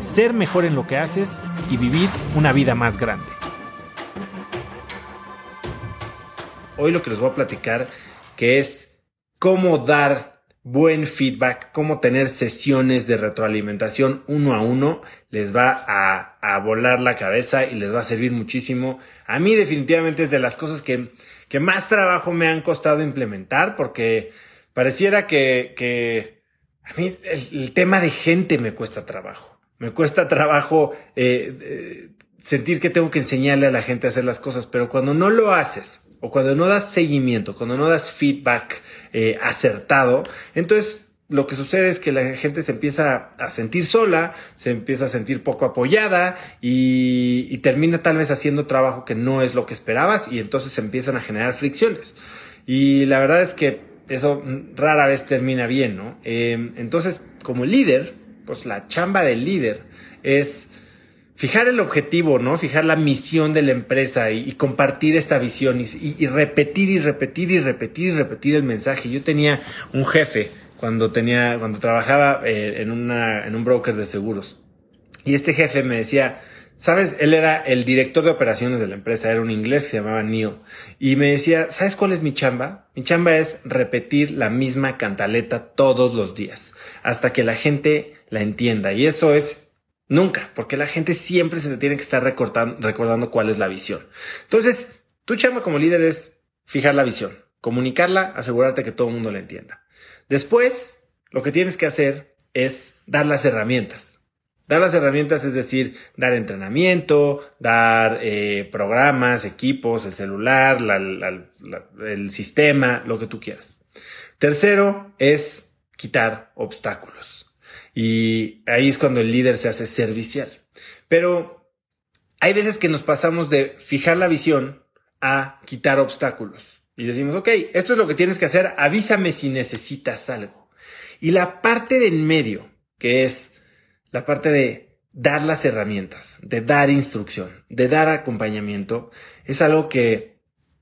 ser mejor en lo que haces y vivir una vida más grande. Hoy lo que les voy a platicar que es cómo dar buen feedback, cómo tener sesiones de retroalimentación uno a uno, les va a, volar la cabeza y les va a servir muchísimo. A mí definitivamente es de las cosas que, que más trabajo me han costado implementar porque pareciera que a mí el, tema de gente me cuesta trabajo. Me cuesta trabajo eh, eh, sentir que tengo que enseñarle a la gente a hacer las cosas, pero cuando no lo haces o cuando no das seguimiento, cuando no das feedback eh, acertado, entonces lo que sucede es que la gente se empieza a sentir sola, se empieza a sentir poco apoyada y, termina tal vez haciendo trabajo que no es lo que esperabas y entonces se empiezan a generar fricciones. Y la verdad es que eso rara vez termina bien, ¿no? Entonces, como líder, pues la chamba del líder es fijar el objetivo, ¿no? Fijar la misión de la empresa y, compartir esta visión y, repetir y repetir y repetir y repetir el mensaje. Yo tenía un jefe cuando tenía, cuando trabajaba eh, en, una, en un broker de seguros. Y este jefe me decía, sabes, él era el director de operaciones de la empresa, era un inglés se llamaba Neil. Y me decía, ¿sabes cuál es mi chamba? Mi chamba es repetir la misma cantaleta todos los días, hasta que la gente la entienda. Y eso es Nunca, porque la gente siempre se le tiene que estar recordando cuál es la visión. Entonces, tu chamba como líder es fijar la visión, comunicarla, asegurarte que todo el mundo la entienda. Después, lo que tienes que hacer es dar las herramientas. Dar las herramientas es decir, dar entrenamiento, dar eh, programas, equipos, el celular, el sistema, lo que tú quieras. Tercero es quitar obstáculos. Y ahí es cuando el líder se hace servicial. Pero hay veces que nos pasamos de fijar la visión a quitar obstáculos. Y decimos, ok, esto es lo que tienes que hacer, avísame si necesitas algo. Y la parte de en medio, que es la parte de dar las herramientas, de dar instrucción, de dar acompañamiento, es algo que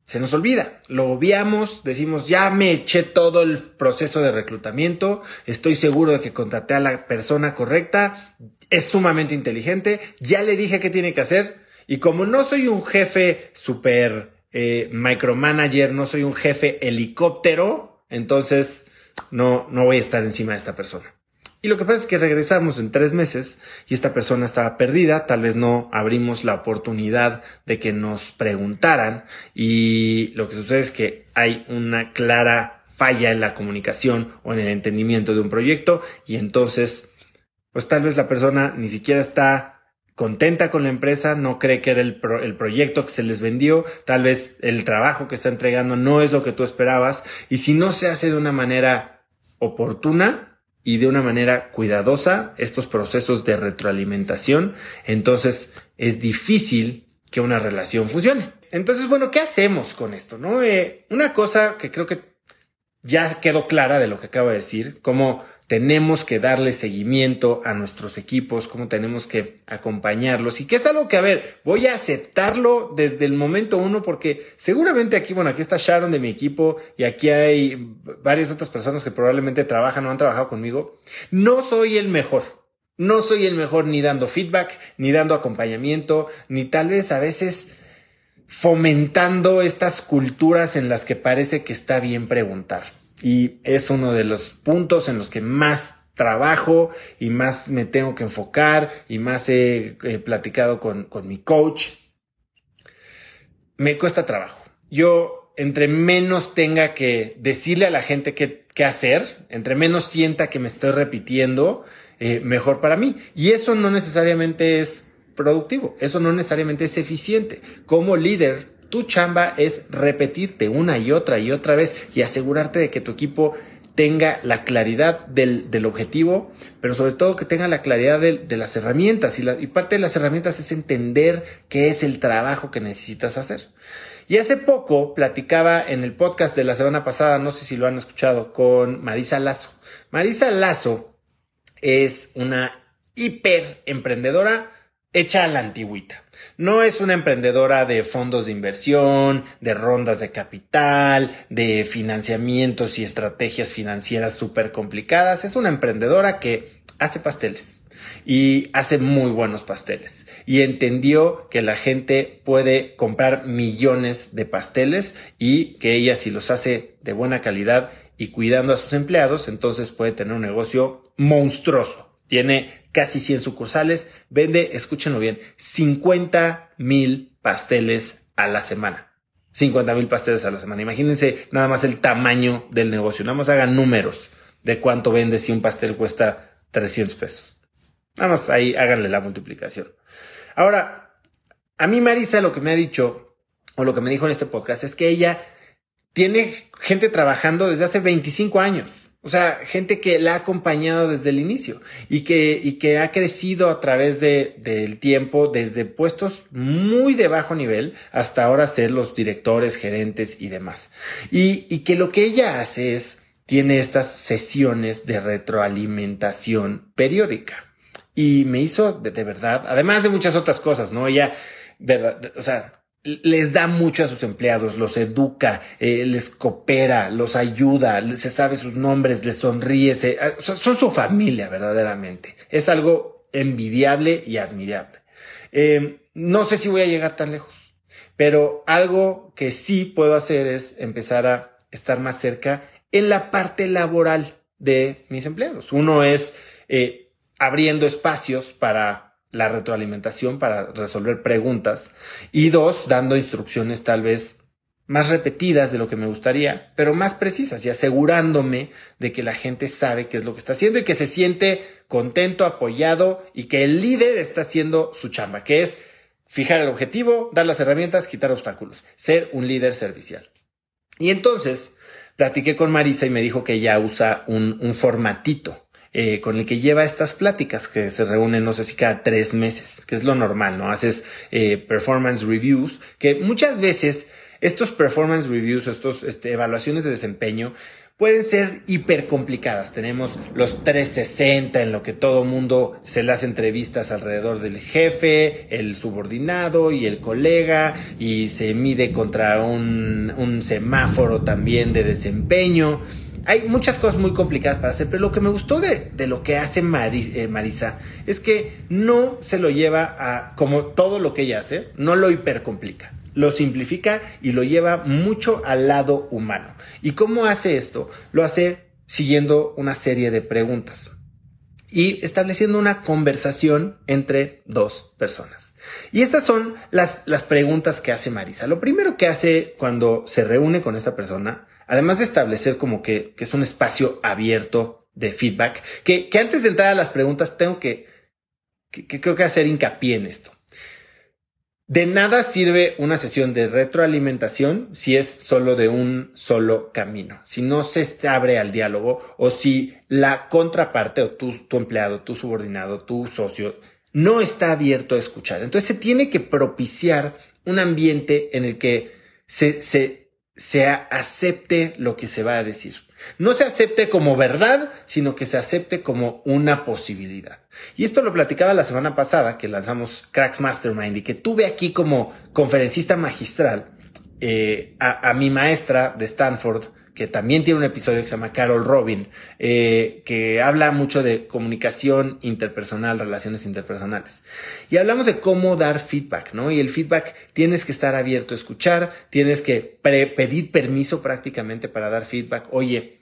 se nos olvida. Lo obviamos, decimos, ya me eché todo el proceso de reclutamiento, estoy seguro de que contraté a la persona correcta, es sumamente inteligente, ya le dije qué tiene que hacer y como no soy un jefe super eh, micromanager, no soy un jefe helicóptero, entonces no, no voy a estar encima de esta persona. Y lo que pasa es que regresamos en tres meses y esta persona estaba perdida, tal vez no abrimos la oportunidad de que nos preguntaran. Y lo que sucede es que hay una clara falla en la comunicación o en el entendimiento de un proyecto. Y entonces pues tal vez la persona ni siquiera está contenta con la empresa, no cree que era el, el, proyecto que se les vendió, tal vez el trabajo que está entregando no es lo que tú esperabas. Y si no se hace de una manera oportuna, y de una manera cuidadosa estos procesos de retroalimentación, entonces es difícil que una relación funcione. Entonces, bueno, ¿qué hacemos con esto? No? Eh, una cosa que creo que ya quedó clara de lo que acabo de decir, como tenemos que darle seguimiento a nuestros equipos, cómo tenemos que acompañarlos y que es algo que, a ver, voy a aceptarlo desde el momento uno porque seguramente aquí, bueno, aquí está Sharon de mi equipo y aquí hay varias otras personas que probablemente trabajan o han trabajado conmigo. No soy el mejor. No soy el mejor ni dando feedback, ni dando acompañamiento, ni tal vez a veces fomentando estas culturas en las que parece que está bien preguntar. Y es uno de los puntos en los que más trabajo y más me tengo que enfocar y más he, platicado con, con mi coach. Me cuesta trabajo. Yo, entre menos tenga que decirle a la gente qué, qué hacer, entre menos sienta que me estoy repitiendo, eh, mejor para mí. Y eso no necesariamente es productivo, eso no necesariamente es eficiente. Como líder, tu chamba es repetirte una y otra y otra vez y asegurarte de que tu equipo tenga la claridad del, del objetivo, pero sobre todo que tenga la claridad de, de las herramientas. Y, y parte de las herramientas es entender qué es el trabajo que necesitas hacer. Y hace poco platicaba en el podcast de la semana pasada, no sé si lo han escuchado, con Marisa Lazo. Marisa Lazo es una hiper emprendedora hecha a la antigüita. No es una emprendedora de fondos de inversión, de rondas de capital, de financiamientos y estrategias financieras súper complicadas. Es una emprendedora que hace pasteles y hace muy buenos pasteles. Y entendió que la gente puede comprar millones de pasteles y que ella si los hace de buena calidad y cuidando a sus empleados, entonces puede tener un negocio monstruoso. Tiene casi 100 sucursales, vende, escúchenlo bien, 50 mil pasteles a la semana. 50 mil pasteles a la semana. Imagínense nada más el tamaño del negocio. Nada más hagan números de cuánto vende si un pastel cuesta 300 pesos. Nada más ahí háganle la multiplicación. Ahora, a mí Marisa lo que me ha dicho, o lo que me dijo en este podcast, es que ella tiene gente trabajando desde hace 25 años. O sea, gente que la ha acompañado desde el inicio y que, y que ha crecido a través de, del tiempo desde puestos muy de bajo nivel hasta ahora ser los directores, gerentes y demás. Y, y que lo que ella hace es, tiene estas sesiones de retroalimentación periódica y me hizo de, verdad, además de muchas otras cosas, ¿no? Ella, verdad, o sea, les da mucho a sus empleados, los educa, eh, les coopera, los ayuda, se sabe sus nombres, les sonríe, ah, son su familia verdaderamente. Es algo envidiable y admirable. Em, no sé si voy a llegar tan lejos, pero algo que sí puedo hacer es empezar a estar más cerca en la parte laboral de mis empleados. Uno es eh, abriendo espacios para la retroalimentación, para resolver preguntas. Y dos, dando instrucciones tal vez más repetidas de lo que me gustaría, pero más precisas y asegurándome de que la gente sabe qué es lo que está haciendo y que se siente contento, apoyado y que el líder está haciendo su chamba, que es fijar el objetivo, dar las herramientas, quitar obstáculos, ser un líder servicial. Y entonces platiqué con Marisa y me dijo que ella usa un, un formatito eh, con el que lleva estas pláticas que se reúnen, no sé si cada tres meses, que es lo normal, ¿no? Haces eh, performance reviews, que muchas veces estos performance reviews, estos este, evaluaciones de desempeño, pueden ser hiper complicadas. Tenemos los 360 en lo que todo mundo se hace entrevistas alrededor del jefe, el subordinado y el colega y se mide contra un semáforo también de desempeño hay muchas cosas muy complicadas para hacer, pero lo que me gustó de, lo que hace eh, Marisa es que no se lo lleva a, como todo lo que ella hace, no lo hipercomplica. Lo simplifica y lo lleva mucho al lado humano. ¿Y cómo hace esto? Lo hace siguiendo una serie de preguntas y estableciendo una conversación entre dos personas. Y estas son las, las preguntas que hace Marisa. Lo primero que hace cuando se reúne con esa persona además de establecer como que, es un espacio abierto de feedback, que, antes de entrar a las preguntas tengo que, que, creo que hacer hincapié en esto. De nada sirve una sesión de retroalimentación si es solo de un solo camino, si no se abre al diálogo o si la contraparte o tu, tu empleado, tu subordinado, tu socio no está abierto a escuchar. Entonces se tiene que propiciar un ambiente en el que se, se se acepte lo que se va a decir. No se acepte como verdad, sino que se acepte como una posibilidad. Y esto lo platicaba la semana pasada que lanzamos Cracks Mastermind y que tuve aquí como conferencista magistral eh, a, a mi maestra de Stanford, que también tiene un episodio que se llama Carol Robin, eh, que habla mucho de comunicación interpersonal, relaciones interpersonales. Y hablamos de cómo dar feedback, ¿no? Y el feedback tienes que estar abierto a escuchar, tienes que pedir permiso prácticamente para dar feedback. Oye,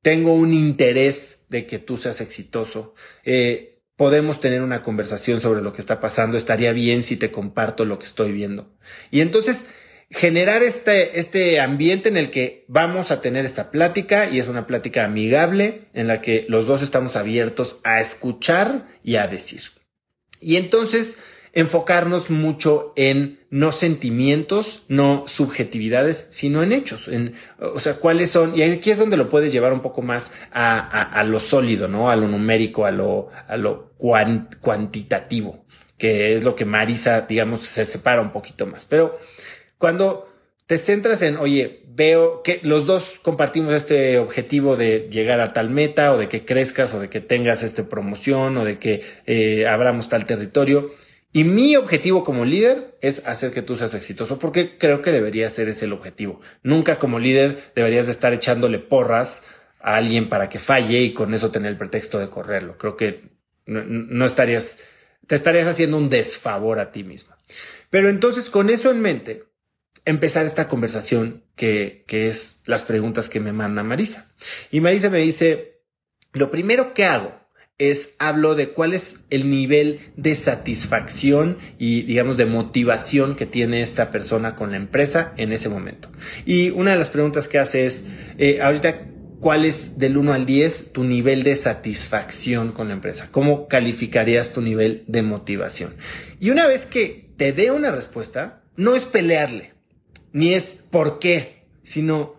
tengo un interés de que tú seas exitoso. Eh, podemos tener una conversación sobre lo que está pasando. Estaría bien si te comparto lo que estoy viendo. Y entonces, generar este, este ambiente en el que vamos a tener esta plática y es una plática amigable en la que los dos estamos abiertos a escuchar y a decir. Y entonces enfocarnos mucho en no sentimientos, no subjetividades, sino en hechos, en, o sea, cuáles son, y aquí es donde lo puedes llevar un poco más a, lo sólido, ¿no? A lo numérico, a lo, a lo cuantitativo, que es lo que Marisa, digamos, se separa un poquito más. Pero cuando te centras en, oye, veo que los dos compartimos este objetivo de llegar a tal meta o de que crezcas o de que tengas esta promoción o de que eh, abramos tal territorio. Y mi objetivo como líder es hacer que tú seas exitoso, porque creo que debería ser ese el objetivo. Nunca como líder deberías de estar echándole porras a alguien para que falle y con eso tener el pretexto de correrlo. Creo que no, no estarías, te estarías haciendo un desfavor a ti misma. Pero entonces con eso en mente, empezar esta conversación que, que es las preguntas que me manda Marisa. Y Marisa me dice, lo primero que hago es hablo de cuál es el nivel de satisfacción y digamos de motivación que tiene esta persona con la empresa en ese momento. Y una de las preguntas que hace es, eh, ahorita, ¿cuál es del 1 al 10 tu nivel de satisfacción con la empresa? ¿Cómo calificarías tu nivel de motivación? Y una vez que te dé una respuesta, no es pelearle, ni es por qué, sino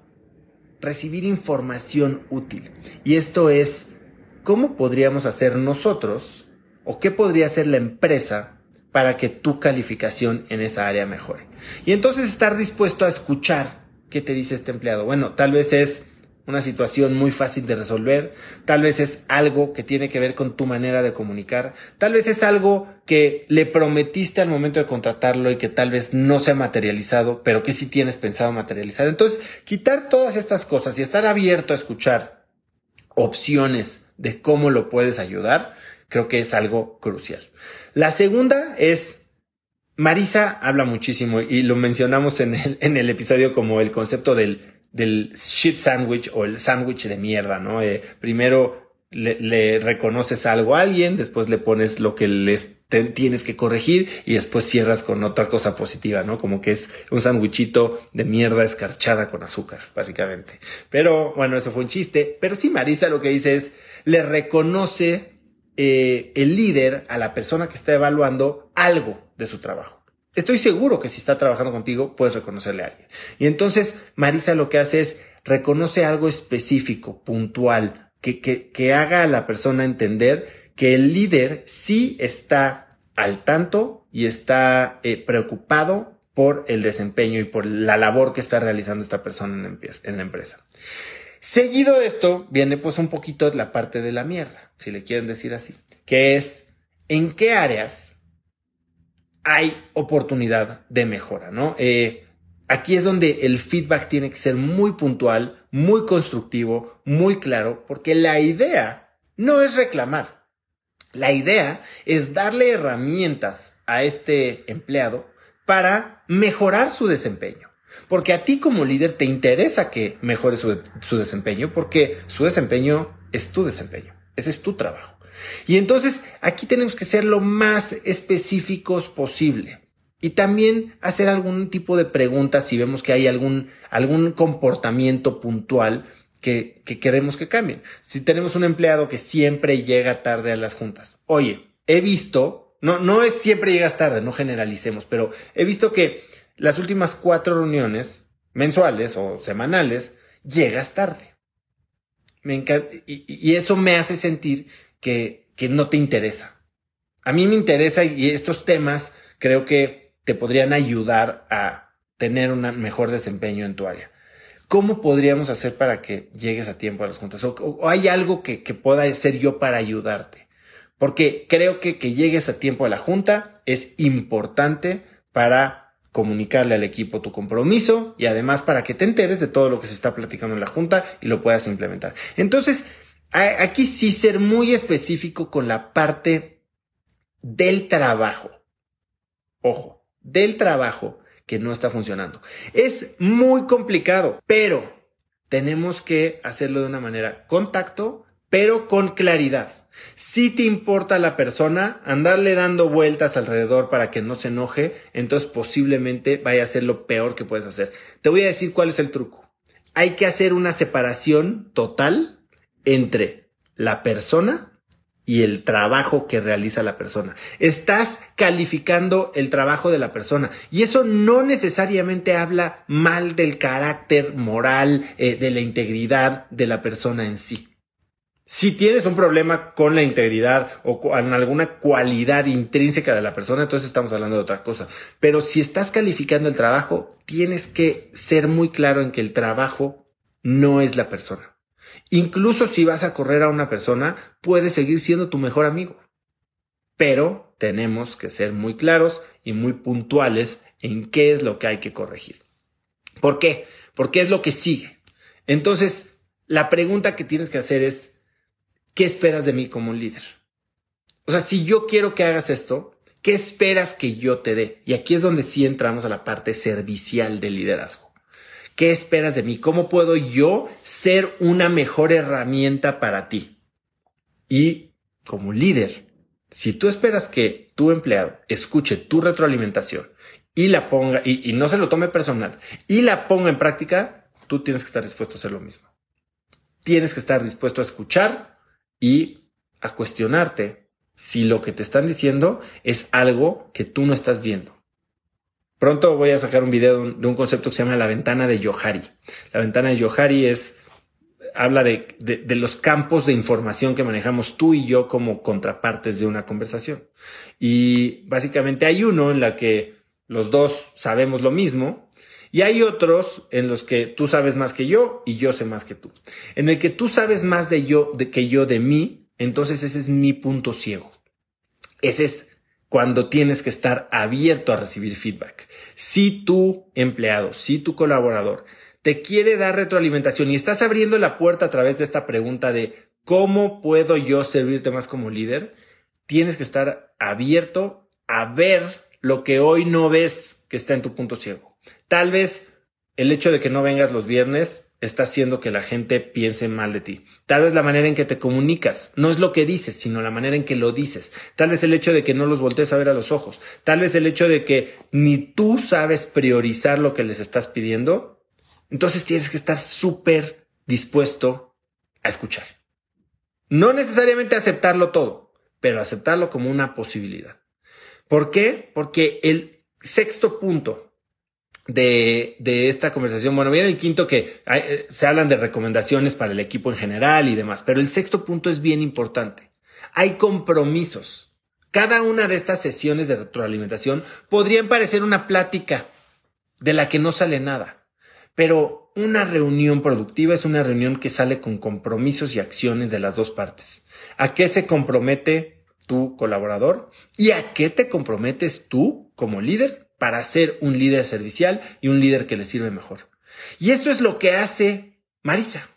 recibir información útil. Y esto es cómo podríamos hacer nosotros o qué podría hacer la empresa para que tu calificación en esa área mejore. Y entonces estar dispuesto a escuchar qué te dice este empleado. Bueno, tal vez es una situación muy fácil de resolver, tal vez es algo que tiene que ver con tu manera de comunicar, tal vez es algo que le prometiste al momento de contratarlo y que tal vez no se ha materializado, pero que sí tienes pensado materializar. Entonces, quitar todas estas cosas y estar abierto a escuchar opciones de cómo lo puedes ayudar, creo que es algo crucial. La segunda es Marisa habla muchísimo y lo mencionamos en el, en el episodio como el concepto del del shit sandwich o el sándwich de mierda, ¿no? Eh, primero le, reconoces algo a alguien, después le pones lo que les tienes que corregir y después cierras con otra cosa positiva, ¿no? Como que es un sándwichito de mierda escarchada con azúcar, básicamente. Pero bueno, eso fue un chiste. Pero sí, Marisa lo que dice es, le reconoce eh, el líder a la persona que está evaluando algo de su trabajo. Estoy seguro que si está trabajando contigo, puedes reconocerle a alguien. Y entonces Marisa lo que hace es reconoce algo específico, puntual, que, que, que haga a la persona entender que el líder sí está al tanto y está eh, preocupado por el desempeño y por la labor que está realizando esta persona en, la empresa. Seguido de esto viene pues un poquito la parte de la mierda, si le quieren decir así, que es en qué áreas hay oportunidad de mejora, ¿no? Eh, aquí es donde el feedback tiene que ser muy puntual, muy constructivo, muy claro, porque la idea no es reclamar. La idea es darle herramientas a este empleado para mejorar su desempeño. Porque a ti como líder te interesa que mejore su, su desempeño porque su desempeño es tu desempeño. Ese es tu trabajo. Y entonces aquí tenemos que ser lo más específicos posible. Y también hacer algún tipo de preguntas si vemos que hay algún, algún comportamiento puntual que, que queremos que cambien. Si tenemos un empleado que siempre llega tarde a las juntas. Oye, he visto, no, no es siempre llegas tarde, no generalicemos, pero he visto que las últimas cuatro reuniones mensuales o semanales llegas tarde. Me encanta, y, y, eso me hace sentir que, no te interesa. A mí me interesa y estos temas creo que te podrían ayudar a tener un mejor desempeño en tu área. ¿Cómo podríamos hacer para que llegues a tiempo a las juntas? ¿O, hay algo que, que, pueda hacer yo para ayudarte? Porque creo que que llegues a tiempo a la junta es importante para comunicarle al equipo tu compromiso y además para que te enteres de todo lo que se está platicando en la junta y lo puedas implementar. Entonces, Aquí sí ser muy específico con la parte del trabajo. Ojo, del trabajo que no está funcionando. Es muy complicado, pero tenemos que hacerlo de una manera contacto, pero con claridad. Si te importa la persona, andarle dando vueltas alrededor para que no se enoje, entonces posiblemente vaya a ser lo peor que puedes hacer. Te voy a decir cuál es el truco. Hay que hacer una separación total entre la persona y el trabajo que realiza la persona. Estás calificando el trabajo de la persona y eso no necesariamente habla mal del carácter moral, eh, de la integridad de la persona en sí. Si tienes un problema con la integridad o con alguna cualidad intrínseca de la persona, entonces estamos hablando de otra cosa. Pero si estás calificando el trabajo, tienes que ser muy claro en que el trabajo no es la persona. Incluso si vas a correr a una persona, puede seguir siendo tu mejor amigo. Pero tenemos que ser muy claros y muy puntuales en qué es lo que hay que corregir. ¿Por qué? Porque es lo que sigue. Entonces, la pregunta que tienes que hacer es, ¿qué esperas de mí como un líder? O sea, si yo quiero que hagas esto, ¿qué esperas que yo te dé? Y aquí es donde sí entramos a la parte servicial del liderazgo. ¿Qué esperas de mí? ¿Cómo puedo yo ser una mejor herramienta para ti? Y como líder, si tú esperas que tu empleado escuche tu retroalimentación y la ponga, y, no se lo tome personal, y la ponga en práctica, tú tienes que estar dispuesto a hacer lo mismo. Tienes que estar dispuesto a escuchar y a cuestionarte si lo que te están diciendo es algo que tú no estás viendo. Pronto voy a sacar un video de un concepto que se llama la ventana de Yohari. La ventana de Yohari es habla de, los campos de información que manejamos tú y yo como contrapartes de una conversación. Y básicamente hay uno en la que los dos sabemos lo mismo y hay otros en los que tú sabes más que yo y yo sé más que tú. En el que tú sabes más de yo de que yo de mí, entonces ese es mi punto ciego. Ese es cuando tienes que estar abierto a recibir feedback. Si tu empleado, si tu colaborador te quiere dar retroalimentación y estás abriendo la puerta a través de esta pregunta de cómo puedo yo servirte más como líder, tienes que estar abierto a ver lo que hoy no ves que está en tu punto ciego. Tal vez el hecho de que no vengas los viernes está haciendo que la gente piense mal de ti. Tal vez la manera en que te comunicas no es lo que dices, sino la manera en que lo dices. Tal vez el hecho de que no los voltees a ver a los ojos. Tal vez el hecho de que ni tú sabes priorizar lo que les estás pidiendo. Entonces tienes que estar súper dispuesto a escuchar. No necesariamente aceptarlo todo, pero aceptarlo como una posibilidad. ¿Por qué? Porque el sexto punto de, de, esta conversación. Bueno, viene el quinto que eh, se hablan de recomendaciones para el equipo en general y demás, pero el sexto punto es bien importante. Hay compromisos. Cada una de estas sesiones de retroalimentación podrían parecer una plática de la que no sale nada, pero una reunión productiva es una reunión que sale con compromisos y acciones de las dos partes. ¿A qué se compromete tu colaborador? ¿Y a qué te comprometes tú como líder? Para ser un líder servicial y un líder que le sirve mejor. Y esto es lo que hace Marisa.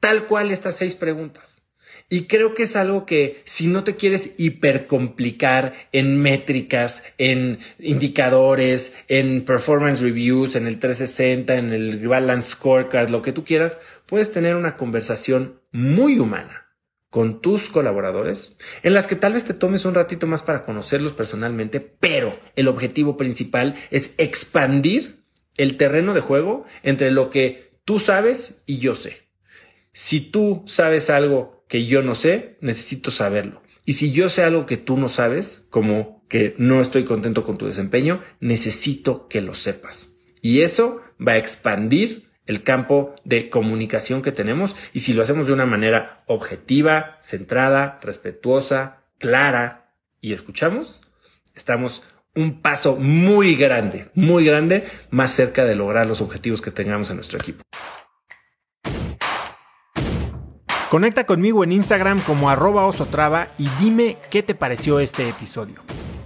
Tal cual estas seis preguntas. Y creo que es algo que si no te quieres hipercomplicar en métricas, en indicadores, en performance reviews, en el 360, en el balance scorecard, lo que tú quieras, puedes tener una conversación muy humana con tus colaboradores, en las que tal vez te tomes un ratito más para conocerlos personalmente, pero el objetivo principal es expandir el terreno de juego entre lo que tú sabes y yo sé. Si tú sabes algo que yo no sé, necesito saberlo. Y si yo sé algo que tú no sabes, como que no estoy contento con tu desempeño, necesito que lo sepas. Y eso va a expandir el campo de comunicación que tenemos y si lo hacemos de una manera objetiva, centrada, respetuosa, clara y escuchamos, estamos un paso muy grande, muy grande, más cerca de lograr los objetivos que tengamos en nuestro equipo. Conecta conmigo en Instagram como arroba osotrava y dime qué te pareció este episodio.